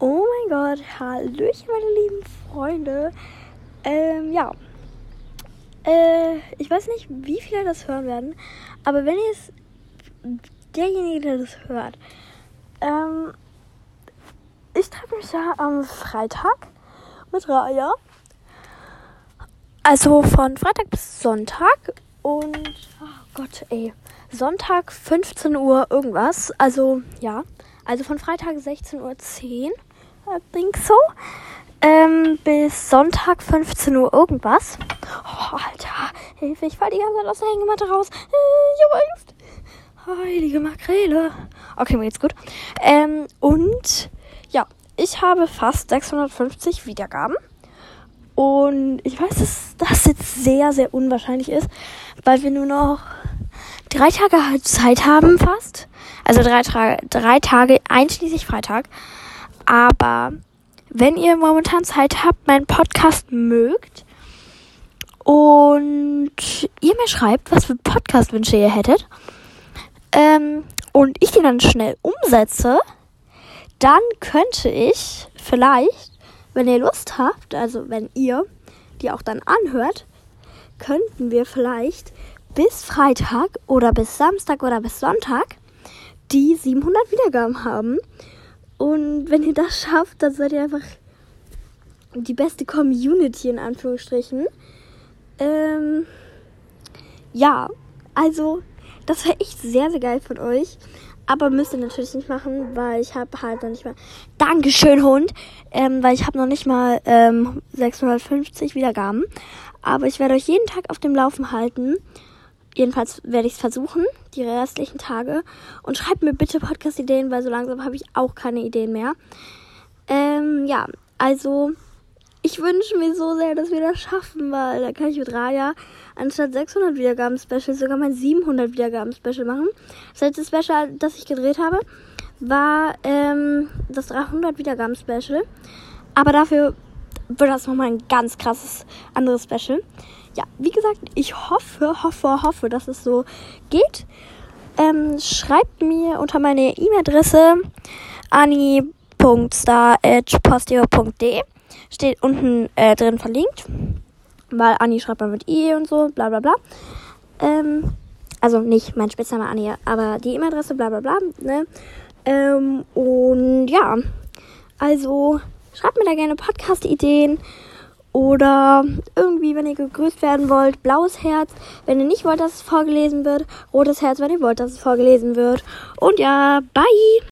Oh mein Gott, Hallöchen, meine lieben Freunde. Ähm, ja. Äh, ich weiß nicht, wie viele das hören werden, aber wenn ihr es, derjenige, der das hört, ähm, ich treffe mich ja am Freitag mit Raya. Also von Freitag bis Sonntag und, oh Gott, ey, Sonntag 15 Uhr irgendwas. Also, ja. Also von Freitag 16.10 Uhr, I think so. Ähm, bis Sonntag 15 Uhr irgendwas. Oh, Alter, Hilfe, ich fall die ganze Zeit aus der Hängematte raus. Ich hab Angst. Heilige Makrele. Okay, mir geht's gut. Ähm, und ja, ich habe fast 650 Wiedergaben. Und ich weiß, dass das jetzt sehr, sehr unwahrscheinlich ist, weil wir nur noch drei Tage Zeit haben fast. Also drei, drei Tage einschließlich Freitag. Aber wenn ihr momentan Zeit habt, meinen Podcast mögt und ihr mir schreibt, was für Podcast-Wünsche ihr hättet ähm, und ich die dann schnell umsetze, dann könnte ich vielleicht, wenn ihr Lust habt, also wenn ihr die auch dann anhört, könnten wir vielleicht bis Freitag oder bis Samstag oder bis Sonntag die 700 Wiedergaben haben. Und wenn ihr das schafft, dann seid ihr einfach die beste Community in Anführungsstrichen. Ähm, ja, also das wäre echt sehr, sehr geil von euch. Aber müsst ihr natürlich nicht machen, weil ich habe halt noch nicht mal. Dankeschön, Hund. Ähm, weil ich habe noch nicht mal ähm, 650 Wiedergaben. Aber ich werde euch jeden Tag auf dem Laufen halten. Jedenfalls werde ich es versuchen, die restlichen Tage. Und schreibt mir bitte Podcast-Ideen, weil so langsam habe ich auch keine Ideen mehr. Ähm, ja, also ich wünsche mir so sehr, dass wir das schaffen, weil da kann ich mit Raya anstatt 600 Wiedergaben-Special sogar mein 700 Wiedergaben-Special machen. Das letzte Special, das ich gedreht habe, war ähm, das 300 Wiedergaben-Special. Aber dafür wird das nochmal ein ganz krasses anderes Special ja, wie gesagt, ich hoffe, hoffe, hoffe, dass es so geht. Ähm, schreibt mir unter meine E-Mail-Adresse ani.star.posteo.de. Steht unten äh, drin verlinkt. Weil Anni schreibt man mit I und so, bla bla bla. Ähm, also nicht mein Spitzname Anni, aber die E-Mail-Adresse, bla bla bla. Ne? Ähm, und ja, also schreibt mir da gerne Podcast-Ideen. Oder irgendwie, wenn ihr gegrüßt werden wollt, blaues Herz, wenn ihr nicht wollt, dass es vorgelesen wird, rotes Herz, wenn ihr wollt, dass es vorgelesen wird. Und ja, bye!